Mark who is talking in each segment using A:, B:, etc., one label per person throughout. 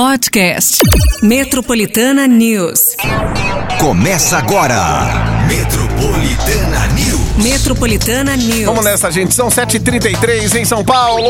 A: Podcast. Metropolitana News.
B: Começa agora. Metropolitana News.
A: Metropolitana News.
C: Vamos nessa, gente. São 7h33 em São Paulo.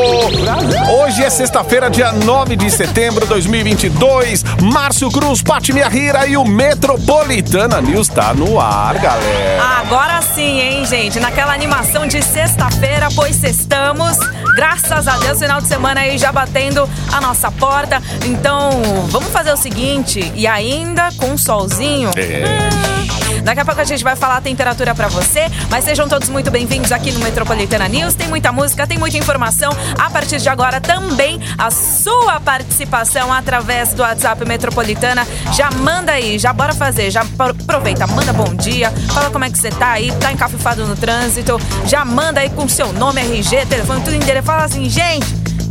C: Hoje é sexta-feira, dia 9 de setembro de 2022. Márcio Cruz, Pati Rira e o Metropolitana News tá no ar, galera.
D: Agora sim, hein, gente? Naquela animação de sexta-feira, pois sextamos. Graças a Deus, final de semana aí já batendo a nossa porta. Então, vamos fazer o seguinte, e ainda com um solzinho.
C: É.
D: Hum, Daqui a pouco a gente vai falar a temperatura pra você, mas sejam todos muito bem-vindos aqui no Metropolitana News. Tem muita música, tem muita informação. A partir de agora também a sua participação através do WhatsApp Metropolitana. Já manda aí, já bora fazer, já pro- aproveita, manda bom dia, fala como é que você tá aí, tá encafifado no trânsito, já manda aí com seu nome, RG, telefone, tudo inteiro. Fala assim, gente,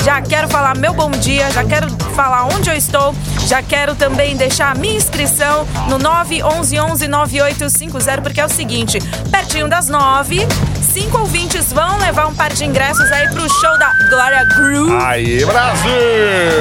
D: já quero falar meu bom dia, já quero falar onde eu estou, já quero também deixar a minha inscrição no 911-9850, porque é o seguinte, pertinho das 9, cinco ouvintes vão levar um par de ingressos aí pro show da Glória Groove.
C: Aí, Brasil!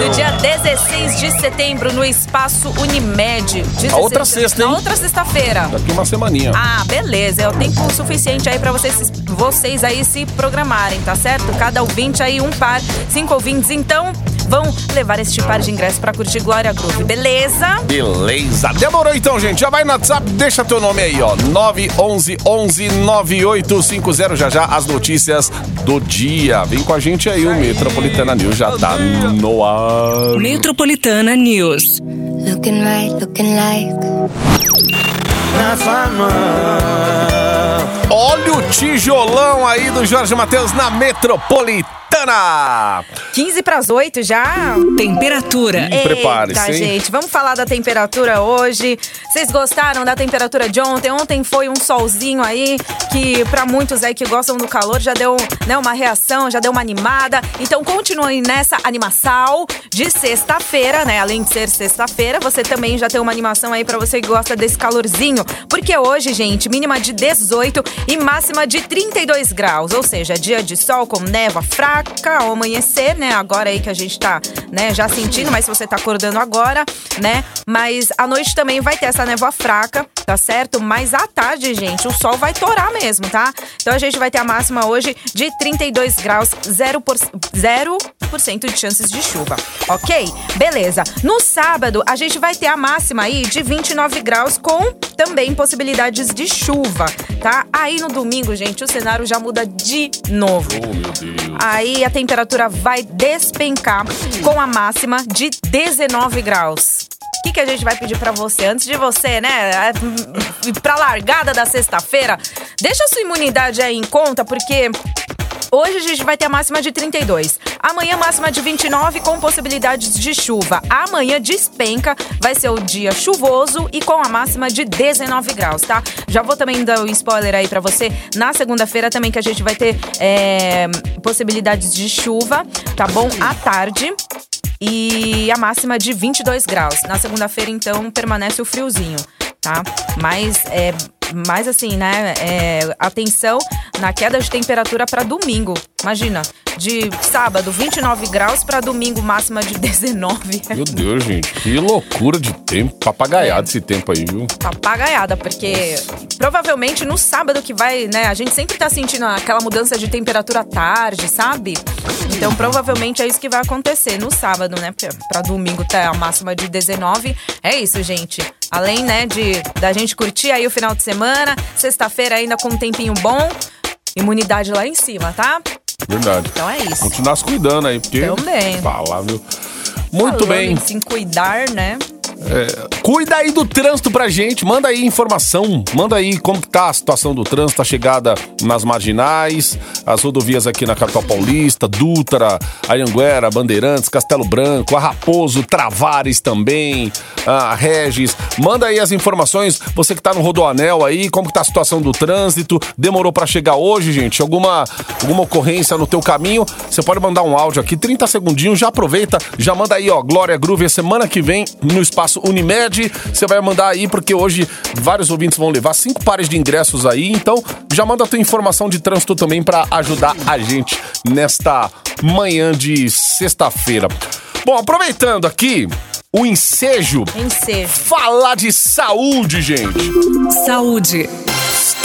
D: No dia 16 de setembro, no Espaço Unimed. 16
C: A outra sexta, hein?
D: Na outra sexta-feira.
C: Daqui uma semaninha.
D: Ah, beleza. É o tempo suficiente aí pra vocês, vocês aí se programarem, tá certo? Cada ouvinte aí um par, cinco ouvintes. Então, vão levar este par de ingressos pra curtir Glória Groove, beleza?
C: Beleza. Demorou então, gente. Já vai no WhatsApp, deixa teu nome aí, ó. 911 11 9850. Já já as notícias do dia. Vem com a gente aí, o Metropolitana News já tá no ar.
A: Metropolitana News.
E: Looking right, looking like
C: Olha o tijolão aí do Jorge Matheus na Metropolitana.
D: 15 pras 8 já.
A: Temperatura.
C: prepare-se,
D: Eita,
C: hein?
D: gente, vamos falar da temperatura hoje. Vocês gostaram da temperatura de ontem? Ontem foi um solzinho aí que pra muitos aí que gostam do calor já deu né, uma reação, já deu uma animada. Então continuem nessa animação de sexta-feira, né? Além de ser sexta-feira, você também já tem uma animação aí pra você que gosta desse calorzinho, porque hoje, gente, mínima de 18 e máxima de 32 graus, ou seja, dia de sol com névoa fraca ao amanhecer, né? Agora aí que a gente tá, né, já sentindo, mas se você tá acordando agora, né? Mas à noite também vai ter essa névoa fraca, tá certo? Mas à tarde, gente, o sol vai torar mesmo, tá? Então a gente vai ter a máxima hoje de 32 graus, 0%, por, 0% de chances de chuva, ok? Beleza. No sábado, a gente vai ter a máxima aí de 29 graus com também possibilidades de chuva, tá? Aí no domingo, gente, o cenário já muda de novo.
C: Oh, meu Deus.
D: Aí a temperatura vai despencar com a máxima de 19 graus. O que, que a gente vai pedir pra você? Antes de você, né, ir pra largada da sexta-feira, deixa a sua imunidade aí em conta, porque Hoje a gente vai ter a máxima de 32. Amanhã, máxima de 29, com possibilidades de chuva. Amanhã despenca, vai ser o dia chuvoso e com a máxima de 19 graus, tá? Já vou também dar um spoiler aí pra você. Na segunda-feira também que a gente vai ter é, possibilidades de chuva, tá bom? À tarde. E a máxima de 22 graus. Na segunda-feira, então, permanece o friozinho, tá? Mas é. Mas assim, né? É, atenção na queda de temperatura para domingo. Imagina, de sábado 29 graus para domingo máxima de 19.
C: Meu Deus, gente. Que loucura de tempo. Papagaiado esse tempo aí, viu?
D: papagaiada, porque provavelmente no sábado que vai, né? A gente sempre tá sentindo aquela mudança de temperatura à tarde, sabe? Então provavelmente é isso que vai acontecer no sábado, né? Pra domingo tá a máxima de 19. É isso, gente. Além, né, de da gente curtir aí o final de semana, sexta-feira ainda com um tempinho bom, imunidade lá em cima, tá?
C: Verdade.
D: Então é isso.
C: Continuar se cuidando aí, porque.
D: Também.
C: Fala, viu? Muito
D: Falando
C: bem.
D: em se cuidar, né?
C: Cuida aí do trânsito pra gente, manda aí informação, manda aí como que tá a situação do trânsito, a chegada nas marginais, as rodovias aqui na capital paulista, Dutra, Anhanguera, Bandeirantes, Castelo Branco, a Raposo, Travares também, a Regis. Manda aí as informações, você que tá no Rodoanel aí, como que tá a situação do trânsito, demorou pra chegar hoje, gente, alguma, alguma ocorrência no teu caminho, você pode mandar um áudio aqui, 30 segundinhos, já aproveita, já manda aí, ó, Glória Groove, semana que vem no Espaço Unimed, você vai mandar aí, porque hoje vários ouvintes vão levar cinco pares de ingressos aí, então já manda a tua informação de trânsito também pra ajudar a gente nesta manhã de sexta-feira. Bom, aproveitando aqui, o ensejo.
D: Ensejo.
C: Falar de saúde, gente.
A: Saúde.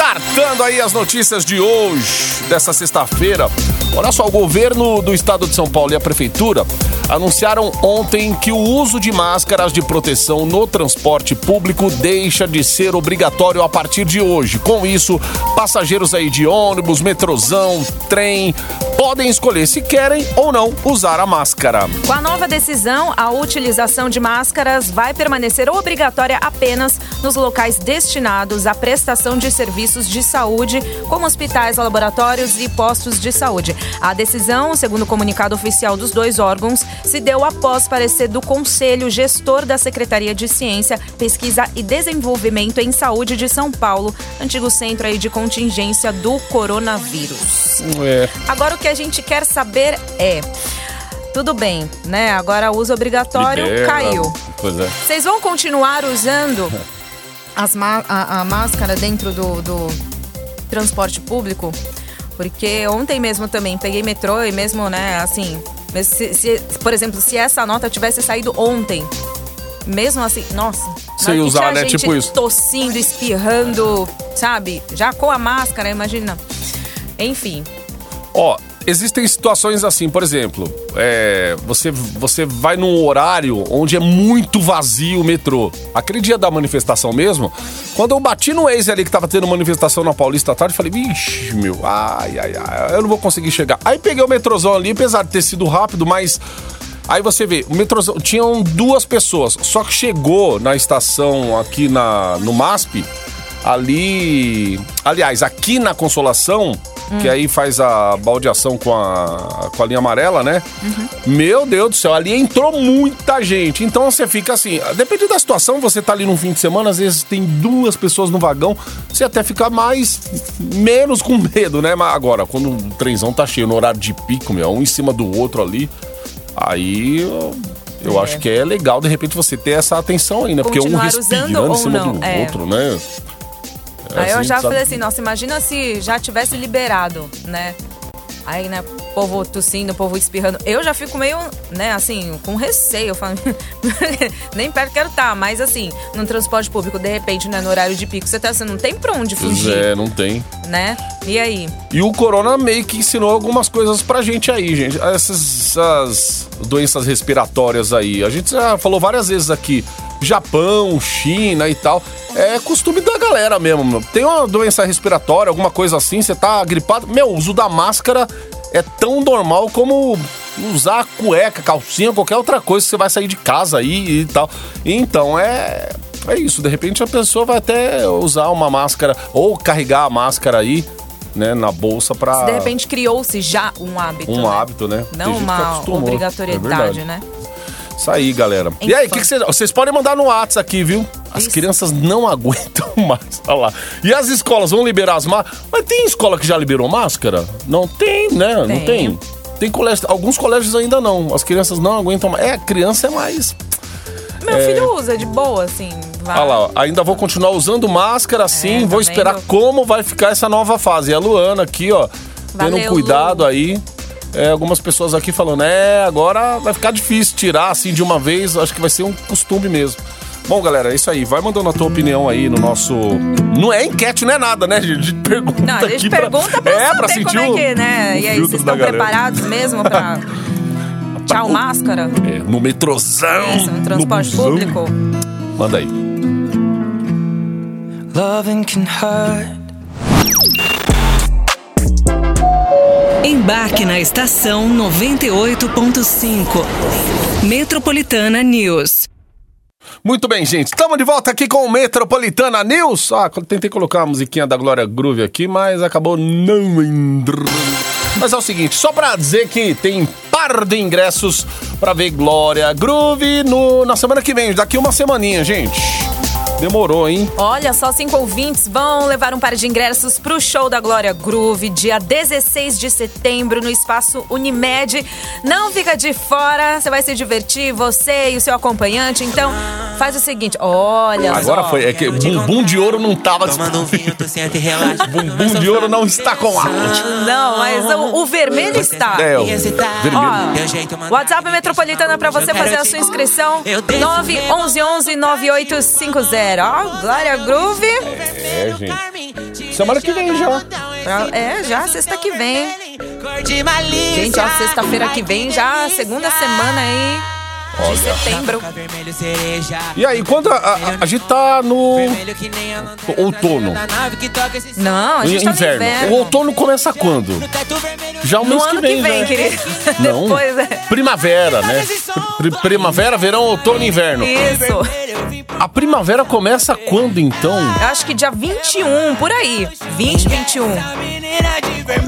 C: Startando aí as notícias de hoje, dessa sexta-feira. Olha só, o governo do estado de São Paulo e a prefeitura anunciaram ontem que o uso de máscaras de proteção no transporte público deixa de ser obrigatório a partir de hoje. Com isso, passageiros aí de ônibus, metrozão, trem podem escolher se querem ou não usar a máscara.
D: Com a nova decisão, a utilização de máscaras vai permanecer obrigatória apenas nos locais destinados à prestação de serviços de saúde, como hospitais, laboratórios e postos de saúde. A decisão, segundo o comunicado oficial dos dois órgãos, se deu após parecer do Conselho Gestor da Secretaria de Ciência, Pesquisa e Desenvolvimento em Saúde de São Paulo, antigo centro aí de contingência do coronavírus.
C: É.
D: Agora o que a gente quer saber é. Tudo bem, né? Agora o uso obrigatório
C: Libera.
D: caiu.
C: Pois é.
D: Vocês vão continuar usando a, a máscara dentro do, do transporte público? Porque ontem mesmo também peguei metrô e mesmo, né, assim, mesmo se- se- por exemplo, se essa nota tivesse saído ontem, mesmo assim, nossa.
C: Sem usar, né?
D: gente
C: Tipo isso.
D: Tossindo, espirrando, sabe? Já com a máscara, imagina. Enfim,
C: Ó, existem situações assim, por exemplo, é, você, você vai num horário onde é muito vazio o metrô. Aquele dia da manifestação mesmo, quando eu bati no ex ali que tava tendo manifestação na Paulista à tarde, falei, vixe, meu, ai, ai, ai, eu não vou conseguir chegar. Aí peguei o metrôzão ali, apesar de ter sido rápido, mas. Aí você vê, o metrôzão, tinham duas pessoas, só que chegou na estação aqui na, no MASP, ali. Aliás, aqui na Consolação, que aí faz a baldeação com a, com a linha amarela, né? Meu Deus do céu, ali entrou muita gente. Então você fica assim, depende da situação, você tá ali num fim de semana, às vezes tem duas pessoas no vagão, você até fica mais. menos com medo, né? Mas agora, quando o trenzão tá cheio no horário de pico, meu, um em cima do outro ali, aí. eu-
D: É.
C: acho que é legal, de repente, você ter essa atenção aí, né? Porque um respirando em cima
D: não?
C: do
D: É.
C: outro, né?
D: Aí eu
C: assim,
D: já
C: sabe?
D: falei assim, nossa, imagina se já tivesse liberado, né? Aí, né, o povo tossindo, o povo espirrando. Eu já fico meio, né, assim, com receio. Eu falo, nem perto quero estar, mas assim, no transporte público, de repente, né, no horário de pico, você, tá, você não tem pra onde
C: Pois
D: fugir,
C: é, não tem.
D: né? E aí?
C: E o corona meio que ensinou algumas coisas pra gente aí, gente. Essas, essas doenças respiratórias aí. A gente já falou várias vezes aqui. Japão, China e tal. É costume da galera mesmo. Tem uma doença respiratória, alguma coisa assim, você tá gripado. Meu, o uso da máscara é tão normal como usar cueca, calcinha, qualquer outra coisa que você vai sair de casa aí e tal. Então é. É isso, de repente a pessoa vai até usar uma máscara ou carregar a máscara aí, né, na bolsa pra.
D: Se de repente criou-se já um hábito.
C: Um
D: né?
C: hábito, né?
D: Não uma
C: é
D: obrigatoriedade,
C: verdade.
D: né?
C: Isso aí, galera. E aí, o que que vocês. Vocês podem mandar no WhatsApp aqui, viu? As
D: Isso.
C: crianças não aguentam mais. Olha lá. E as escolas vão liberar as máscaras. Mas tem escola que já liberou máscara? Não tem, né? Não
D: Tem.
C: tem. Tem colégio. Alguns colégios ainda não. As crianças não aguentam mais. É, a criança é mais.
D: Meu filho usa de boa, assim. Vai.
C: Olha lá, ó. ainda vou continuar usando máscara sim.
D: É, tá
C: vou esperar
D: vendo?
C: como vai ficar essa nova fase. E a Luana aqui, ó, tendo
D: Valeu,
C: cuidado
D: Lu.
C: aí. É, algumas pessoas aqui falando, é, agora vai ficar difícil tirar assim de uma vez. Acho que vai ser um costume mesmo. Bom, galera, é isso aí. Vai mandando a tua opinião aí no nosso. Não é enquete, não é nada, né? A gente pergunta.
D: Não, a gente
C: aqui pra-
D: pergunta pra,
C: é,
D: saber
C: pra sentir
D: como é
C: o-
D: que, né? E aí, vocês estão
C: galera.
D: preparados mesmo pra. Tchau, máscara?
C: É, no metrozão.
D: Isso, no transporte
C: busão.
D: público?
C: Manda aí.
F: Loving can hurt.
A: Embarque na estação 98.5. Metropolitana News.
C: Muito bem, gente. Estamos de volta aqui com o Metropolitana News. Ah, tentei colocar a musiquinha da Glória Groove aqui, mas acabou não entrando. Mas é o seguinte, só pra dizer que tem par de ingressos pra ver Glória Groove no, na semana que vem, daqui uma semaninha, gente. Demorou, hein?
D: Olha só, cinco ouvintes vão levar um par de ingressos pro show da Glória Groove, dia 16 de setembro, no espaço Unimed. Não fica de fora, você vai se divertir, você e o seu acompanhante. Então, faz o seguinte, olha
C: Agora
D: só.
C: foi. É que bumbum de ouro não tava
G: Tomando um vinho, tu senta e relaxa.
C: Bumbum de ouro não está com água.
D: Não, mas o, o vermelho está.
C: É, o vermelho.
D: Ó. WhatsApp Metropolitana pra você fazer a sua inscrição. 911 9850. Ó, Glória Groove.
C: É, gente. Semana que vem já.
D: É, já sexta que vem. Gente, ó, sexta-feira que vem, já segunda semana aí de setembro.
C: E aí, quando a, a- a gente tá no outono,
D: Não, a gente tá no
C: inverno.
D: inverno.
C: O outono começa quando? Já o
D: No
C: mês
D: ano
C: que vem,
D: que vem,
C: né?
D: querido.
C: Não.
D: Depois, é.
C: Primavera, né? Pri- primavera, verão, outono e inverno.
D: Isso.
C: A primavera começa quando, então?
D: Eu acho que dia 21, por aí. 20, 21.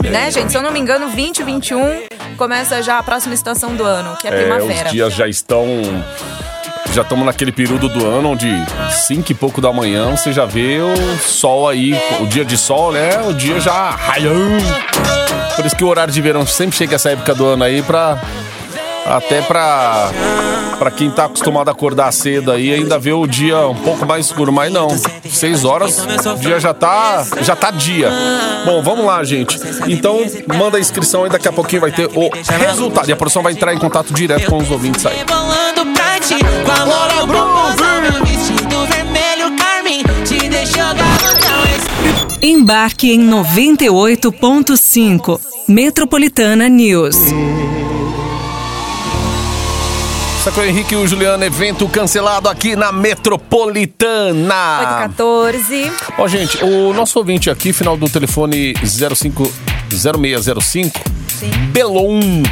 D: Né, gente? Se eu não me engano, 20, 21 começa já a próxima estação do ano, que é,
C: É,
D: primavera.
C: os dias já estão. Já estamos naquele período do ano onde 5 e pouco da manhã você já vê o sol aí, o dia de sol, né? O dia já raiando. Por isso que o horário de verão sempre chega essa época do ano aí pra. Até pra. Pra quem tá acostumado a acordar cedo aí, ainda vê o dia um pouco mais escuro, mas não. 6 horas, o dia já tá. Já tá dia. Bom, vamos lá, gente. Então, manda a inscrição aí, daqui a pouquinho vai ter o resultado. E a produção vai entrar em contato direto com os ouvintes aí.
A: Embarque em 98.5. Metropolitana News.
C: Sacou Henrique e o Juliano, evento cancelado aqui na Metropolitana.
D: 14.
C: Ó, gente, o nosso ouvinte aqui, final do telefone 05, 0605, Belon,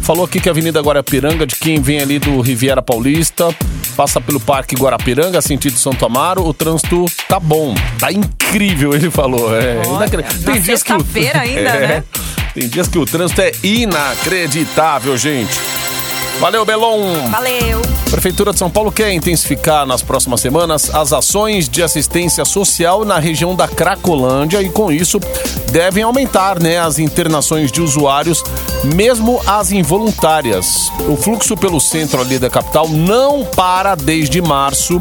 C: falou aqui que a Avenida Guarapiranga, de quem vem ali do Riviera Paulista, passa pelo Parque Guarapiranga, sentido Santo Amaro, o trânsito tá bom, tá incrível, ele falou. É, inacreditável.
D: na sexta-feira ainda, né?
C: Tem dias que o trânsito é inacreditável, gente. Valeu, Belon!
D: Valeu.
C: Prefeitura de São Paulo quer intensificar nas próximas semanas as ações de assistência social na região da Cracolândia e, com isso, devem aumentar né, as internações de usuários, mesmo as involuntárias. O fluxo pelo centro ali da capital não para desde março.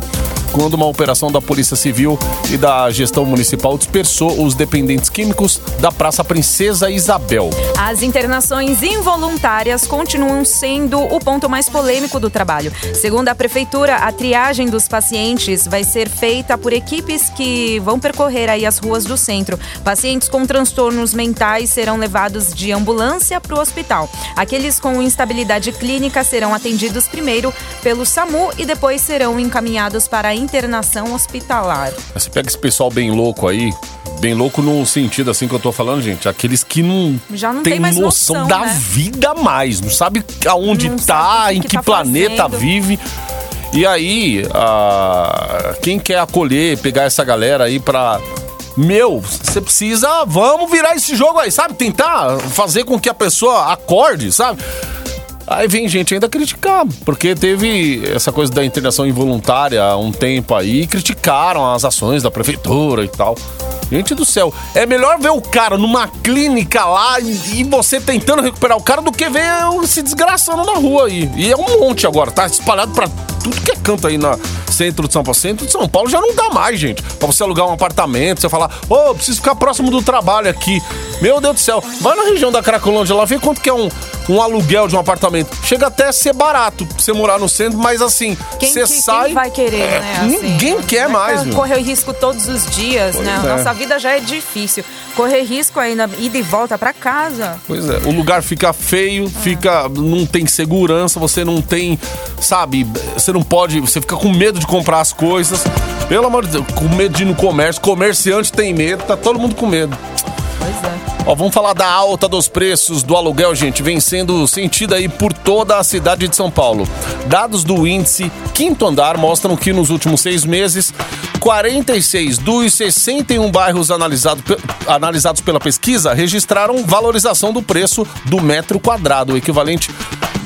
C: Quando uma operação da Polícia Civil e da gestão municipal dispersou os dependentes químicos da Praça Princesa Isabel.
D: As internações involuntárias continuam sendo o ponto mais polêmico do trabalho. Segundo a prefeitura, a triagem dos pacientes vai ser feita por equipes que vão percorrer aí as ruas do centro. Pacientes com transtornos mentais serão levados de ambulância para o hospital. Aqueles com instabilidade clínica serão atendidos primeiro pelo SAMU e depois serão encaminhados para a internação hospitalar.
C: Você pega esse pessoal bem louco aí, bem louco no sentido assim que eu tô falando, gente, aqueles que não,
D: Já não
C: tem
D: tem
C: noção,
D: noção,
C: da
D: né?
C: vida mais, não sabe aonde
D: Não
C: tá,
D: o
C: em
D: que
C: que,
D: tá
C: planeta
D: fazendo.
C: vive. E aí, ah, quem quer acolher, pegar essa galera aí pra. Meu, você precisa. Vamos virar esse jogo aí, sabe? Tentar fazer com que a pessoa acorde, sabe? Aí vem gente ainda criticar, porque teve essa coisa da internação involuntária há um tempo aí, criticaram as ações da prefeitura e tal. Gente do céu, é melhor ver o cara numa clínica lá e, e você tentando recuperar o cara do que ver se desgraçando na rua aí. E é um monte agora, tá espalhado pra tudo que é canto aí na centro de São Paulo. Centro de São Paulo já não dá mais, gente. Pra você alugar um apartamento, você falar, ô, preciso ficar próximo do trabalho aqui. Meu Deus do céu, vai na região da Cracolândia lá, vê quanto que é um, um aluguel de um apartamento. Chega até a ser barato pra você morar no centro, mas assim,
D: Quem,
C: você
D: que-
C: sai.
D: quem vai querer,
C: É,
D: né? assim?
C: Ninguém quer
D: é
C: mais, meu.
D: Correr risco todos os dias, né?
C: é.
D: Nossa vida já é difícil. Correr risco ainda, ida e volta pra casa.
C: Pois é, o lugar fica feio, fica. não tem segurança, você não tem. Sabe, você não pode. Você fica com medo de comprar as coisas. Pelo amor de Deus, com medo de ir no comércio. Comerciante tem medo, tá todo mundo com medo.
D: Pois é.
C: Ó, vamos falar da alta dos preços do aluguel, gente, vem sendo sentida aí por toda a cidade de São Paulo. Dados do índice Quinto Andar mostram que nos últimos seis meses, 46 dos 61 bairros analisado analisados pela pesquisa registraram valorização do preço do metro quadrado, o equivalente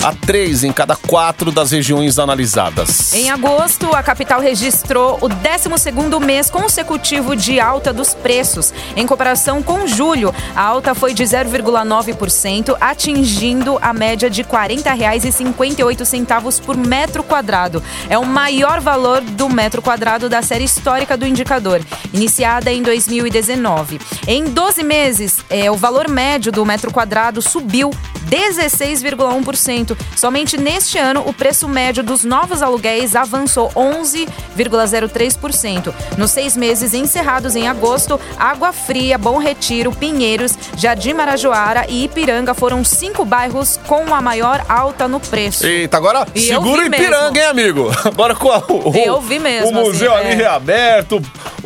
C: a três em cada quatro das regiões analisadas.
D: Em agosto, a capital registrou o 12º mês consecutivo de alta dos preços. Em comparação com julho, a alta foi de 0,9%, atingindo a média de R$ 40,58 por metro quadrado. É o maior valor do metro quadrado da série histórica do indicador, iniciada em 2019. Em 12 meses, é, o valor médio do metro quadrado subiu 16,1%. Somente neste ano, o preço médio dos novos aluguéis avançou 11,03%. Nos seis meses encerrados em agosto, Água Fria, Bom Retiro, Pinheiros, Jardim Marajoara e Ipiranga foram cinco bairros com a maior alta no preço.
C: Eita, agora
D: E
C: segura Ipiranga,
D: mesmo.
C: hein, amigo? Agora com a, o,
D: Eu vi mesmo,
C: o museu
D: assim,
C: ali
D: é.
C: reaberto,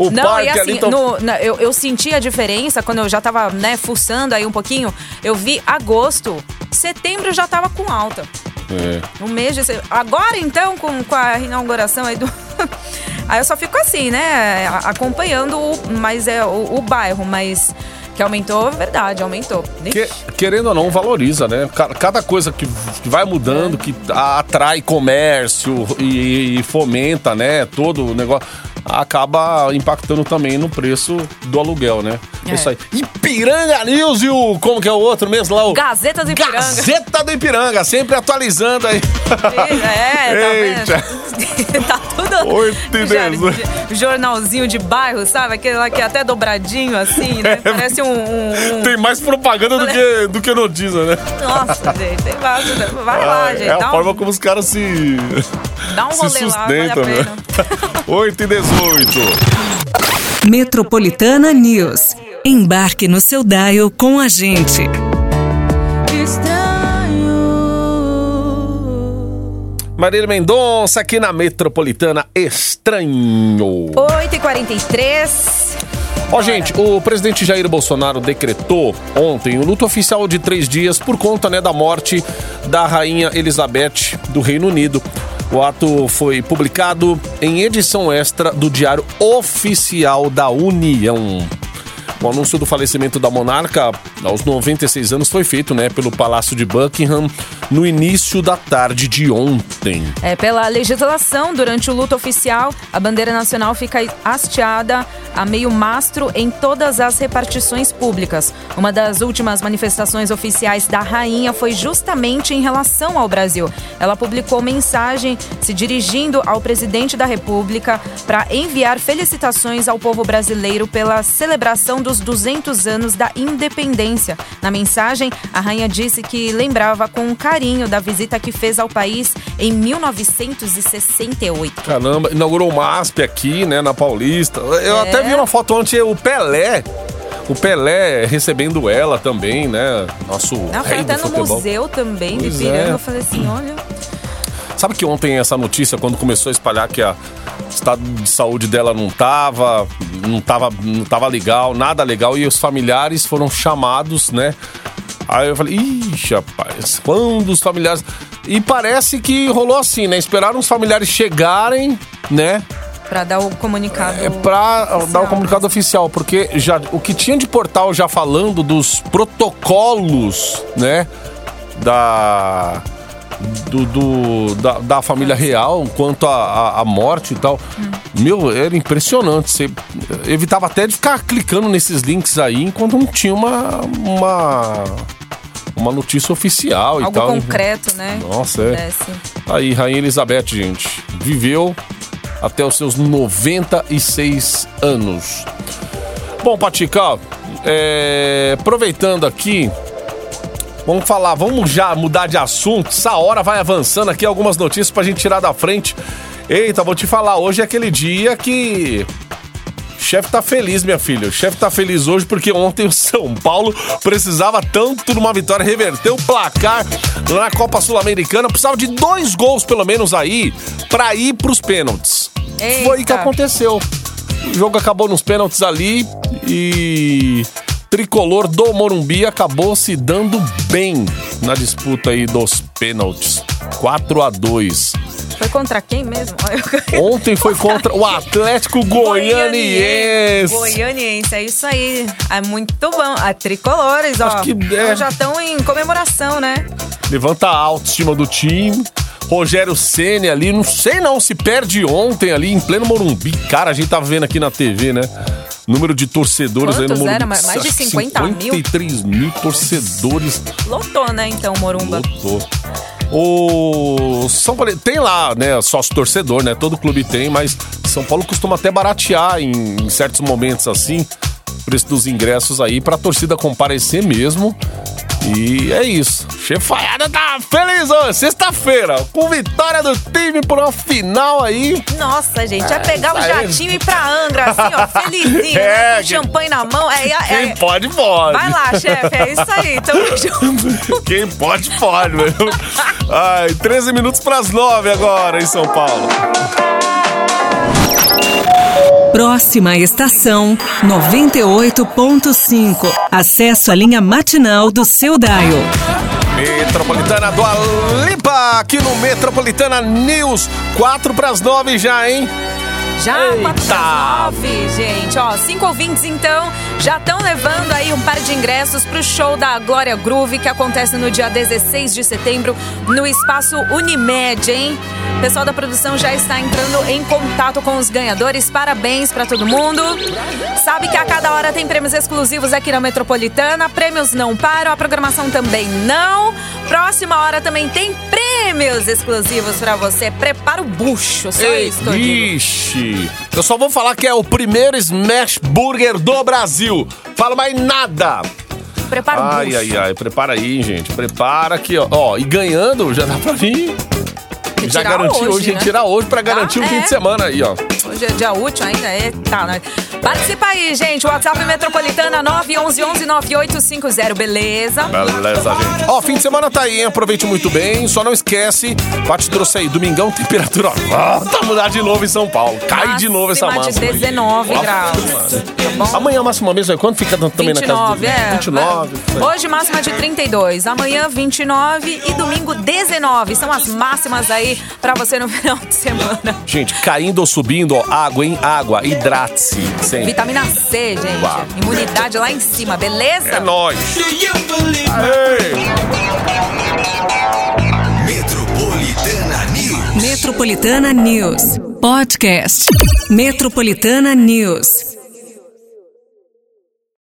C: o
D: Não,
C: parque
D: e assim,
C: ali. Então...
D: no- na- eu, eu senti a diferença quando eu já tava, né, fuçando aí um pouquinho. Eu vi agosto, setembro já tava com alta.
C: É.
D: No mês de. se- Agora, então, com, com a inauguração aí do. aí eu só fico assim, né? Acompanhando o, mas é, o, o bairro, mas. Que aumentou, é verdade, aumentou.
C: Que- querendo ou não, valoriza, né? Ca- Cada coisa que, que vai mudando, que atrai comércio e, e fomenta, né? Todo o negócio, acaba impactando também no preço do aluguel, né? É.
D: É.
C: Isso aí. Ipiranga News e o. Como que é o outro mesmo lá? O
D: Gazeta do Ipiranga.
C: Gazeta do Ipiranga, sempre atualizando aí.
D: É, tá vendo? tá tudo.
C: Oito e
D: Já-
C: dezoito.
D: Jornalzinho de bairro, sabe? Aquele lá que é até dobradinho assim, né? Parece um. um- um-
C: Tem mais propaganda do que, do que notícia, né?
D: Nossa, gente, tem vários. né? Vai lá,
C: Ah,
D: gente.
C: é a
D: um-
C: forma como os caras se.
D: Dá um
C: se
D: rolê lá, vale a
C: sustentam, né?
D: pena.
C: 8 e 18.
A: Metropolitana News. Embarque no seu dial com a gente.
C: Marília Mendonça aqui na Metropolitana Estranho.
D: 8h43.
C: Ó, gente, o presidente Jair Bolsonaro decretou ontem o luto oficial de três dias por conta né, da morte da rainha Elizabeth do Reino Unido. O ato foi publicado em edição extra do Diário Oficial da União. O anúncio do falecimento da monarca aos 96 anos foi feito né, pelo Palácio de Buckingham no início da tarde de ontem.
D: É, pela legislação, durante o luto oficial, a bandeira nacional fica hasteada a meio mastro em todas as repartições públicas. Uma das últimas manifestações oficiais da rainha foi justamente em relação ao Brasil. Ela publicou mensagem se dirigindo ao presidente da República para enviar felicitações ao povo brasileiro pela celebração dos 200 anos da independência. Na mensagem, a rainha disse que lembrava com carinho da visita que fez ao país em 1968.
C: Caramba, inaugurou o MASP aqui, né, na Paulista. Eu
D: É.
C: até vi uma foto ontem, o Pelé. O Pelé recebendo ela também, né? Nosso
D: Não, foi
C: rei
D: até
C: do
D: no
C: futebol.
D: museu também
C: Pois
D: de Ipiranga.
C: é.
D: Eu falei assim, olha.
C: Sabe que ontem essa notícia, quando começou a espalhar que a- o estado de saúde dela não tava, não tava, não tava legal, nada legal, e os familiares foram chamados, né? Aí eu falei, ixi, rapaz, quando os familiares. E parece que rolou assim, né? Esperaram os familiares chegarem, né?
D: Pra dar o comunicado.
C: É pra dar o
D: oficial.
C: comunicado oficial, porque já, o que tinha de portal já falando dos protocolos, né? Da. Do, do- da, da família real quanto a, a, a morte e tal. Meu, era impressionante. Você evitava até de ficar clicando nesses links aí enquanto não tinha uma. uma, uma notícia oficial e
D: Algo
C: tal.
D: concreto, né?
C: Nossa, é. Aí, Rainha Elizabeth, gente, viveu até os seus 96 anos. Bom, Patica, é, aproveitando aqui, vamos falar, vamos já mudar de assunto. Essa hora vai avançando aqui algumas notícias pra gente tirar da frente. Eita, vou te falar, hoje é aquele dia que o chefe tá feliz, minha filha. O chefe tá feliz hoje porque ontem o São Paulo precisava tanto de uma vitória, reverteu o placar na Copa Sul-Americana. Precisava de dois gols, pelo menos, aí, pra ir pros pênaltis.
D: Eita.
C: Foi o que aconteceu. O jogo acabou nos pênaltis ali e. Tricolor do Morumbi acabou se dando bem na disputa aí dos pênaltis. 4 a 2
D: Foi contra quem mesmo?
C: Ontem foi contra o Atlético Goianiense.
D: Goianiense, é isso aí. É muito bom. A tricolores, ó.
C: Acho que é.
D: Já estão em comemoração, né?
C: Levanta a autoestima do time. Rogério Ceni ali, não sei não se perde ontem ali em pleno Morumbi. Cara, a gente tá vendo aqui na TV, né? Número de torcedores aí no
D: Quantos
C: Morumbi.
D: era? Mais de 50 mil?
C: 53 mil torcedores.
D: Lotou, né, então, Morumba.
C: Lotou. O São Paulo tem lá, né, sócio torcedor, né? Todo clube tem, mas São Paulo costuma até baratear em, em certos momentos assim, o preço dos ingressos aí pra torcida comparecer mesmo. E é isso. Chefaiada tá feliz hoje, sexta-feira, com vitória do time por uma final aí.
D: Nossa, gente, é pegar o
C: isso aí.
D: jatinho e ir pra Angra, assim, ó, felizinho,
C: É,
D: né? Com
C: que-
D: champanhe na mão. É, é,
C: Quem
D: é-
C: pode, pode.
D: Vai lá, chefe, é isso aí. Tamo junto.
C: Quem pode, pode, meu. Ai, 13 minutos pras 9 agora em São Paulo.
A: Próxima estação 98.5. Acesso à linha matinal do seu Dial.
C: Metropolitana do Alimpa, aqui no Metropolitana News. 4 pras 9 já, hein?
D: Já,
C: Eita!
D: 4 das 9, gente. Ó, cinco ouvintes, então, já estão levando aí um par de ingressos pro show da Glória Groove, que acontece no dia 16 de setembro, no espaço Unimed, hein? O pessoal da produção já está entrando em contato com os ganhadores. Parabéns pra todo mundo. Sabe que a cada hora tem prêmios exclusivos aqui na Metropolitana. Prêmios não param, a programação também não. Próxima hora também tem prêmios exclusivos pra você. Prepara o bucho, só
C: Ei,
D: isso que eu digo.
C: Vixe! Eu só vou falar que é o primeiro Smash Burger do Brasil. Falo mais nada.
D: Prepara o
C: Ai,
D: bucho.
C: ai, ai. Prepara aí, gente. Prepara aqui, ó. Ó, e ganhando, já dá pra vir. Já garantiu hoje,
D: hoje, né?
C: retirar hoje pra garantir o
D: Ah,
C: fim
D: é.
C: de semana aí, ó.
D: Hoje é dia útil ainda, é, tá, né? Participa aí, gente. WhatsApp Metropolitana 911-9850, beleza?
C: Beleza, gente. Ó, fim de semana tá aí, hein? Aproveite muito bem. Só não esquece, Paty trouxe aí, domingão, temperatura volta a mudar de novo em São Paulo. Cai de novo essa
D: Máxima
C: máxima.
D: de
C: aí.
D: 19
C: Ó,
D: graus. Tá?
C: Amanhã máxima mesmo é quando fica também na casa do...
D: 29, é.
C: 29.
D: Hoje máxima de 32, amanhã 29 e domingo 19. São as máximas aí pra você no final de semana.
C: Gente, caindo ou subindo, ó, água, hein? Água, hidrate-se sempre.
D: Vitamina C, gente.
C: Uau.
D: Imunidade lá em cima, beleza?
C: É nóis.
B: Metropolitana News.
A: Metropolitana News. Podcast. Metropolitana News.